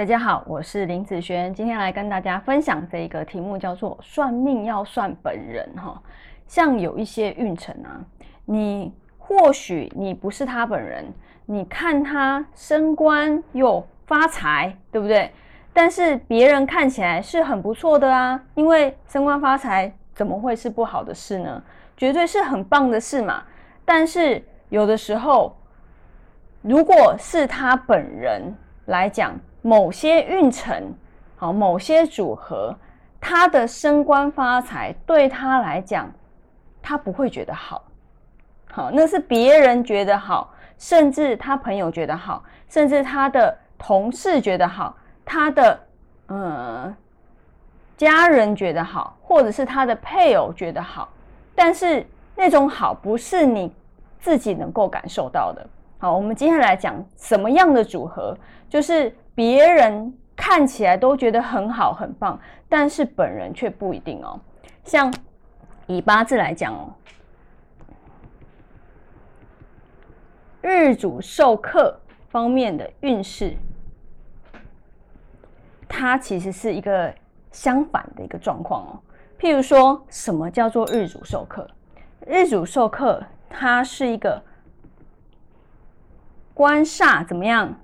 大家好，我是林子轩，今天来跟大家分享这一个题目，叫做“算命要算本人”哈。像有一些运程啊，你或许你不是他本人，你看他升官又发财，对不对？但是别人看起来是很不错的啊，因为升官发财怎么会是不好的事呢？绝对是很棒的事嘛。但是有的时候，如果是他本人来讲，某些运程，好，某些组合，他的升官发财对他来讲，他不会觉得好，好，那是别人觉得好，甚至他朋友觉得好，甚至他的同事觉得好，他的呃家人觉得好，或者是他的配偶觉得好，但是那种好不是你自己能够感受到的。好，我们接下来讲什么样的组合，就是。别人看起来都觉得很好很棒，但是本人却不一定哦。像以八字来讲哦，日主受克方面的运势，它其实是一个相反的一个状况哦。譬如说什么叫做日主受克？日主受克，它是一个官煞怎么样？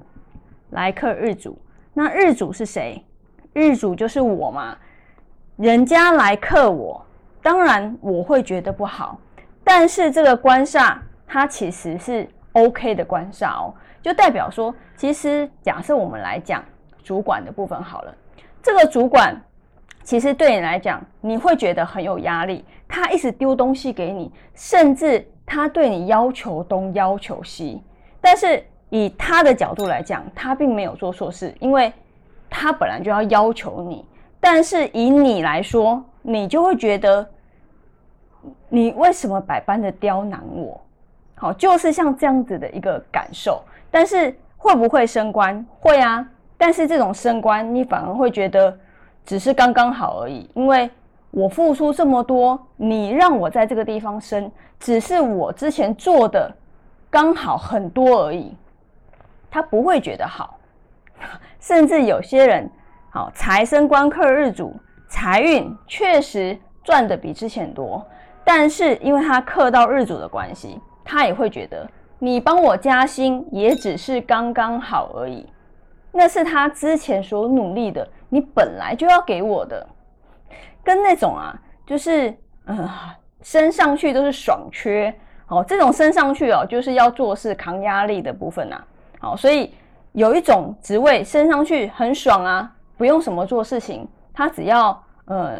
来克日主，那日主是谁？日主就是我嘛。人家来克我，当然我会觉得不好。但是这个官煞，它其实是 OK 的官煞哦，就代表说，其实假设我们来讲主管的部分好了，这个主管其实对你来讲，你会觉得很有压力。他一直丢东西给你，甚至他对你要求东要求西，但是。以他的角度来讲，他并没有做错事，因为他本来就要要求你。但是以你来说，你就会觉得，你为什么百般的刁难我？好，就是像这样子的一个感受。但是会不会升官？会啊。但是这种升官，你反而会觉得只是刚刚好而已，因为我付出这么多，你让我在这个地方升，只是我之前做的刚好很多而已。他不会觉得好，甚至有些人，好财生官克日主，财运确实赚的比之前多，但是因为他克到日主的关系，他也会觉得你帮我加薪也只是刚刚好而已，那是他之前所努力的，你本来就要给我的，跟那种啊，就是嗯升上去都是爽缺，哦，这种升上去哦，就是要做事扛压力的部分呐。好，所以有一种职位升上去很爽啊，不用什么做事情，他只要呃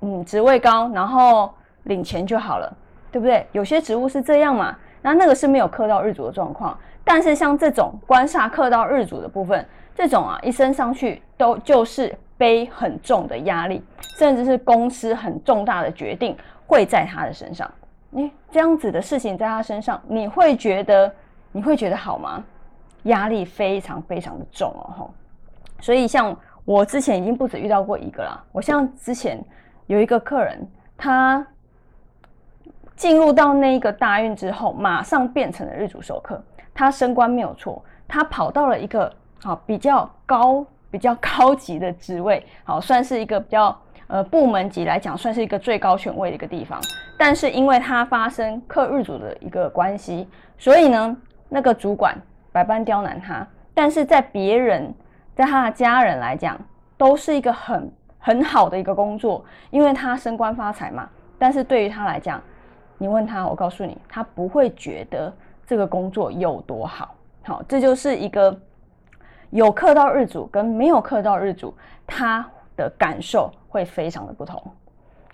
嗯职位高，然后领钱就好了，对不对？有些职务是这样嘛，那那个是没有克到日主的状况。但是像这种官煞克到日主的部分，这种啊一升上去都就是背很重的压力，甚至是公司很重大的决定会在他的身上。你这样子的事情在他身上，你会觉得你会觉得好吗？压力非常非常的重哦，吼，所以像我之前已经不止遇到过一个啦。我像之前有一个客人，他进入到那一个大运之后，马上变成了日主授课，他升官没有错，他跑到了一个好比较高、比较高级的职位，好算是一个比较呃部门级来讲，算是一个最高权位的一个地方。但是因为他发生克日主的一个关系，所以呢，那个主管。百般刁难他，但是在别人，在他的家人来讲，都是一个很很好的一个工作，因为他升官发财嘛。但是对于他来讲，你问他，我告诉你，他不会觉得这个工作有多好。好，这就是一个有克到日主跟没有克到日主，他的感受会非常的不同。